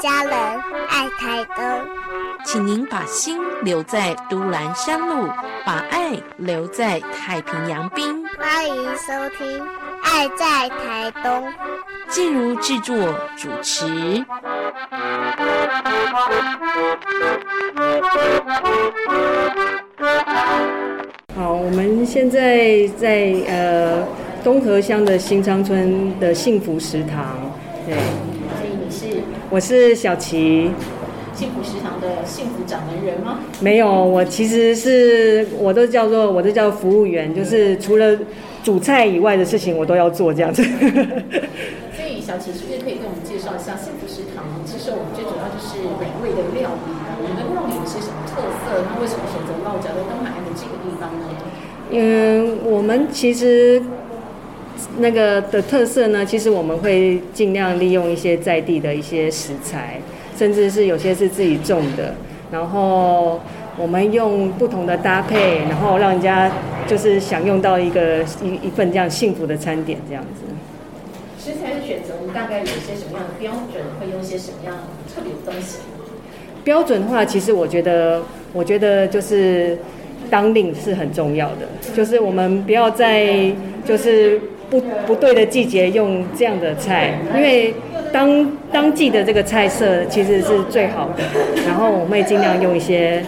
家人，爱台东。请您把心留在都兰山路，把爱留在太平洋滨。欢迎收听《爱在台东》。静茹制作主持。好，我们现在在呃东河乡的新昌村的幸福食堂。对，我是小琪。幸福食堂的幸福掌门人吗？没有，我其实是我都叫做我都叫服务员，就是除了煮菜以外的事情我都要做这样子。所以小琪是不是可以跟我们介绍一下幸福食堂？其实我们最主要就是美味的料理。我们的料理有些什么特色？那为什么选择落脚在东海岸的这个地方呢？嗯，我们其实那个的特色呢，其实我们会尽量利用一些在地的一些食材。甚至是有些是自己种的，然后我们用不同的搭配，然后让人家就是享用到一个一一份这样幸福的餐点这样子。食材的选择，我们大概有些什么样的标准？会用些什么样特别的东西？标准的话，其实我觉得，我觉得就是当令是很重要的，就是我们不要再就是不不对的季节用这样的菜，因为。当当季的这个菜色其实是最好的，然后我们会尽量用一些，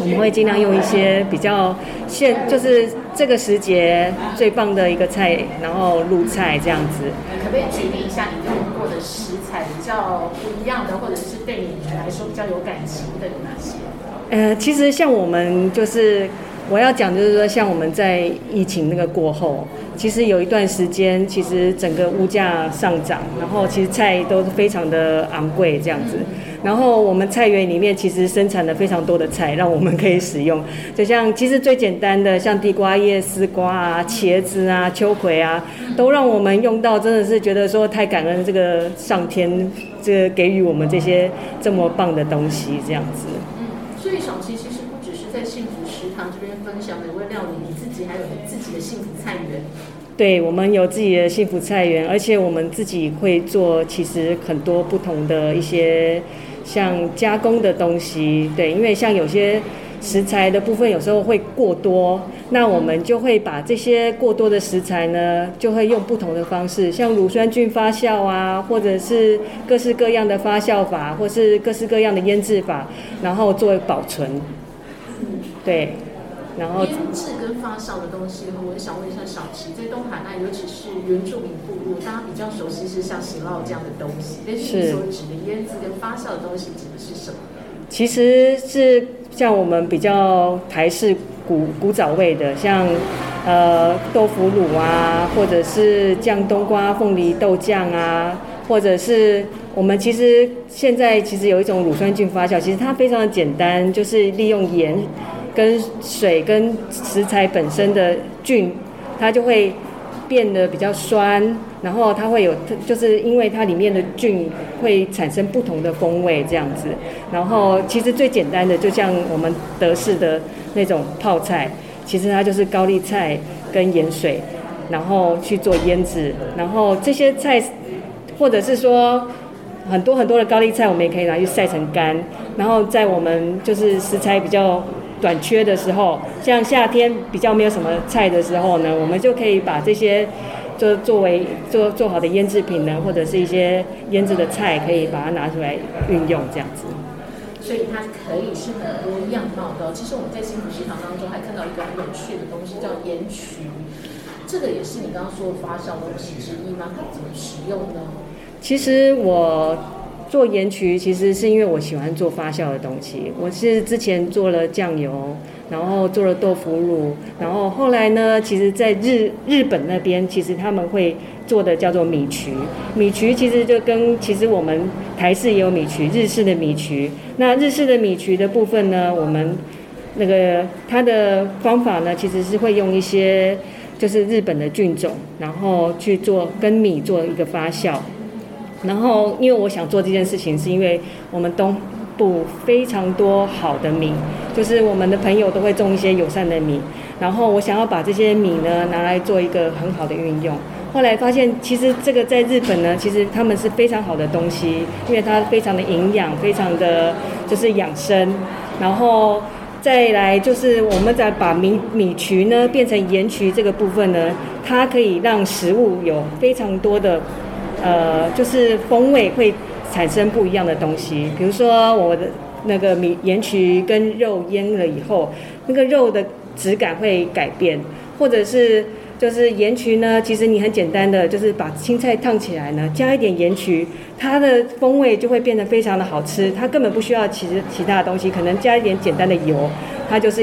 我们会尽量用一些比较现，就是这个时节最棒的一个菜，然后入菜这样子。可不可以举例一下你用过的食材比较不一样的，或者是对你来说比较有感情的有哪些？呃，其实像我们就是。我要讲就是说，像我们在疫情那个过后，其实有一段时间，其实整个物价上涨，然后其实菜都非常的昂贵这样子。然后我们菜园里面其实生产了非常多的菜，让我们可以使用。就像其实最简单的，像地瓜叶、丝瓜啊、茄子啊、秋葵啊，都让我们用到，真的是觉得说太感恩这个上天，这个给予我们这些这么棒的东西这样子。嗯，所以小七其实不只是在幸福食堂这边。分享美味料理，你自己还有自己的幸福菜园。对，我们有自己的幸福菜园，而且我们自己会做，其实很多不同的一些像加工的东西。对，因为像有些食材的部分有时候会过多，那我们就会把这些过多的食材呢，就会用不同的方式，像乳酸菌发酵啊，或者是各式各样的发酵法，或是各式各样的腌制法，然后作为保存。对。然后腌制跟发酵的东西，我想问一下小齐，在东海岸，尤其是原住民部落，大家比较熟悉是像喜酪这样的东西。但是你所指的腌制跟发酵的东西指的是什么？其实是像我们比较台式古古早味的，像呃豆腐乳啊，或者是酱冬瓜凤梨豆酱啊，或者是我们其实现在其实有一种乳酸菌发酵，其实它非常的简单，就是利用盐。跟水跟食材本身的菌，它就会变得比较酸，然后它会有，就是因为它里面的菌会产生不同的风味这样子。然后其实最简单的，就像我们德式的那种泡菜，其实它就是高丽菜跟盐水，然后去做腌制。然后这些菜，或者是说很多很多的高丽菜，我们也可以拿去晒成干，然后在我们就是食材比较。短缺的时候，像夏天比较没有什么菜的时候呢，我们就可以把这些就作为做做好的腌制品呢，或者是一些腌制的菜，可以把它拿出来运用这样子。所以它可以是很多样貌的。其实我们在幸福食堂当中还看到一个很有趣的东西，叫盐曲，这个也是你刚刚说的发酵东西之一吗？它怎么使用呢？其实我。做盐曲其实是因为我喜欢做发酵的东西。我是之前做了酱油，然后做了豆腐乳，然后后来呢，其实在日日本那边，其实他们会做的叫做米曲。米曲其实就跟其实我们台式也有米曲，日式的米曲。那日式的米曲的部分呢，我们那个它的方法呢，其实是会用一些就是日本的菌种，然后去做跟米做一个发酵。然后，因为我想做这件事情，是因为我们东部非常多好的米，就是我们的朋友都会种一些友善的米。然后我想要把这些米呢拿来做一个很好的运用，后来发现其实这个在日本呢，其实他们是非常好的东西，因为它非常的营养，非常的就是养生，然后。再来就是我们再把米米曲呢变成盐曲这个部分呢，它可以让食物有非常多的，呃，就是风味会产生不一样的东西。比如说我的那个米盐曲跟肉腌了以后，那个肉的质感会改变，或者是。就是盐曲呢，其实你很简单的，就是把青菜烫起来呢，加一点盐曲，它的风味就会变得非常的好吃。它根本不需要其实其他的东西，可能加一点简单的油，它就是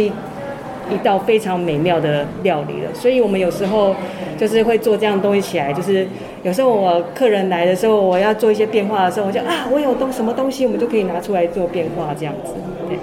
一一道非常美妙的料理了。所以我们有时候就是会做这样东西起来，就是有时候我客人来的时候，我要做一些变化的时候，我就啊，我有东什么东西，我们就可以拿出来做变化这样子。对。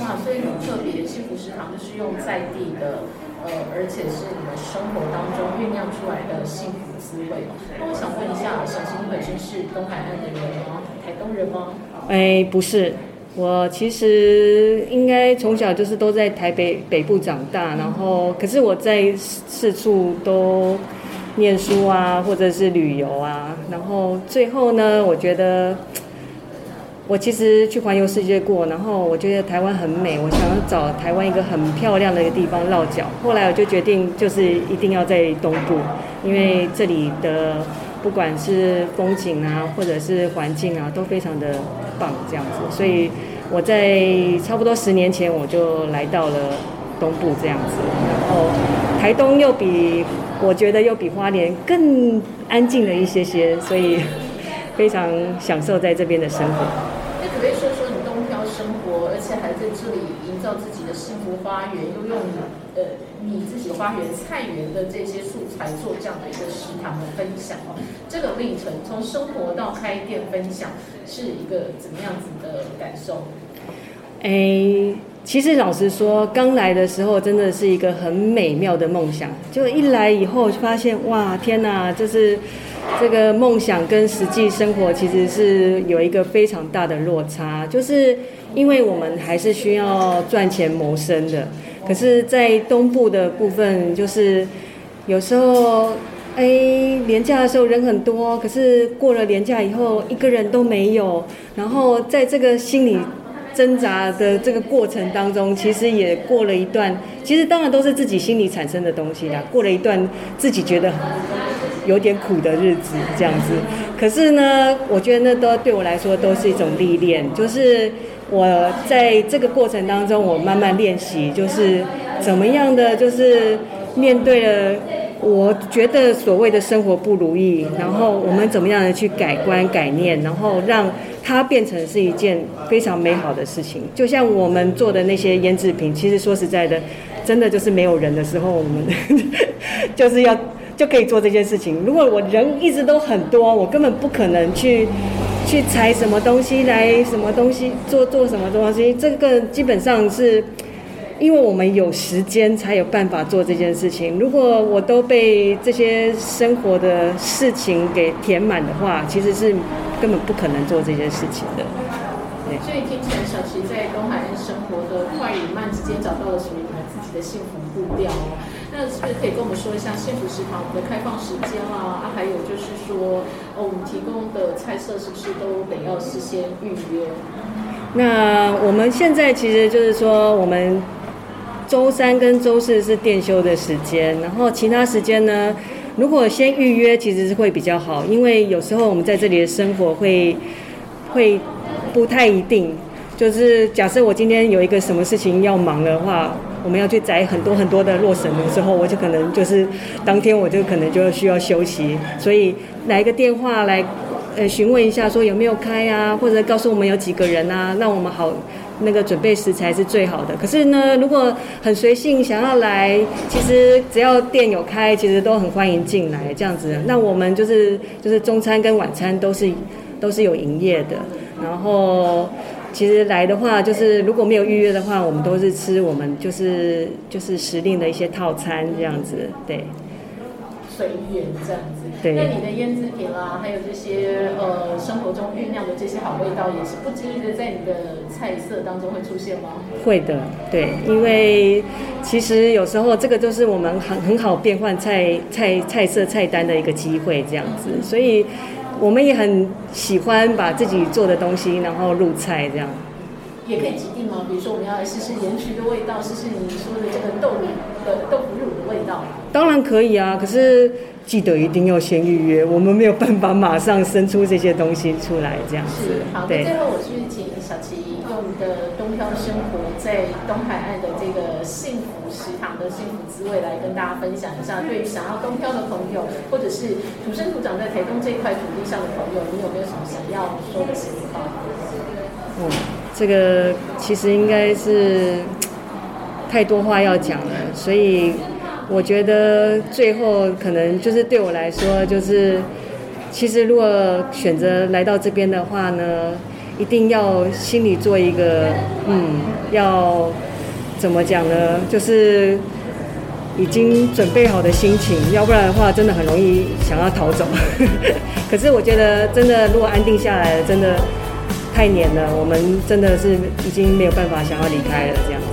哇，所以很特别，幸福食堂就是用在地的。呃，而且是你们生活当中酝酿出来的幸福滋味。那我想问一下，小新本身是东海岸的人吗？台东人吗？哎，不是，我其实应该从小就是都在台北北部长大，然后可是我在四处都念书啊，或者是旅游啊，然后最后呢，我觉得。我其实去环游世界过，然后我觉得台湾很美，我想要找台湾一个很漂亮的一个地方落脚。后来我就决定，就是一定要在东部，因为这里的不管是风景啊，或者是环境啊，都非常的棒，这样子。所以我在差不多十年前，我就来到了东部这样子。然后台东又比我觉得又比花莲更安静了一些些，所以非常享受在这边的生活。可以说说你东漂生活，而且还在这里营造自己的幸福花园，又用你呃你自己花园菜园的这些素材做这样的一个食堂的分享哦。这个历程从生活到开店分享，是一个怎么样子的感受？哎，其实老实说，刚来的时候真的是一个很美妙的梦想，就一来以后发现哇，天哪，就是。这个梦想跟实际生活其实是有一个非常大的落差，就是因为我们还是需要赚钱谋生的。可是，在东部的部分，就是有时候，哎，廉价的时候人很多，可是过了廉价以后，一个人都没有。然后，在这个心理挣扎的这个过程当中，其实也过了一段，其实当然都是自己心里产生的东西啦。过了一段自己觉得。有点苦的日子这样子，可是呢，我觉得那都对我来说都是一种历练。就是我在这个过程当中，我慢慢练习，就是怎么样的，就是面对了我觉得所谓的生活不如意，然后我们怎么样的去改观改念，然后让它变成是一件非常美好的事情。就像我们做的那些腌制品，其实说实在的，真的就是没有人的时候，我们 就是要。就可以做这件事情。如果我人一直都很多，我根本不可能去去采什么东西来什么东西做做什么东西。这个基本上是因为我们有时间才有办法做这件事情。如果我都被这些生活的事情给填满的话，其实是根本不可能做这件事情的。所以听起来，小齐在东海岸生活的快与慢之间找到了属于他自己的幸福步调。那是不是可以跟我们说一下幸福食堂的开放时间啊？还有就是说，哦，我们提供的菜色是不是都得要事先预约？那我们现在其实就是说，我们周三跟周四是店休的时间，然后其他时间呢，如果先预约，其实是会比较好，因为有时候我们在这里的生活会会不太一定。就是假设我今天有一个什么事情要忙的话。我们要去摘很多很多的洛神的时候，我就可能就是当天我就可能就需要休息，所以来个电话来呃询问一下说有没有开啊，或者告诉我们有几个人啊，让我们好那个准备食材是最好的。可是呢，如果很随性想要来，其实只要店有开，其实都很欢迎进来这样子。那我们就是就是中餐跟晚餐都是都是有营业的，然后。其实来的话，就是如果没有预约的话，我们都是吃我们就是就是时令的一些套餐这样子，对。随缘这样子。对。那你的腌制品啦，还有这些呃生活中酝酿的这些好味道，也是不经意的在你的菜色当中会出现吗？会的，对，因为其实有时候这个就是我们很很好变换菜菜菜色菜单的一个机会，这样子，所以我们也很喜欢把自己做的东西然后入菜这样。也可以指定吗？比如说我们要来试试盐焗的味道，试试你说的这个豆乳的豆腐乳的味道。当然可以啊，可是记得一定要先预约，我们没有办法马上生出这些东西出来这样子。是，好，那最后我是请小琪用你的东漂生活在东海岸的这个幸福食堂的幸福滋味来跟大家分享一下。对于想要东漂的朋友，或者是土生土长在台东这一块土地上的朋友，你有没有什么想要说的心里话？嗯。这个其实应该是太多话要讲了，所以我觉得最后可能就是对我来说，就是其实如果选择来到这边的话呢，一定要心里做一个嗯，要怎么讲呢？就是已经准备好的心情，要不然的话，真的很容易想要逃走。可是我觉得，真的如果安定下来了，真的。太黏了，我们真的是已经没有办法想要离开了，这样子。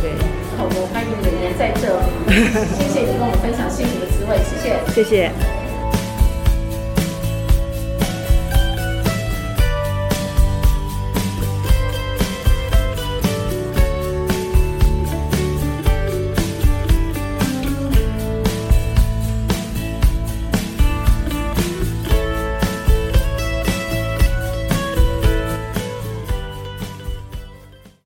对，好的，欢迎你们在这里，谢谢你跟我们分享幸福的滋味，谢谢，谢谢。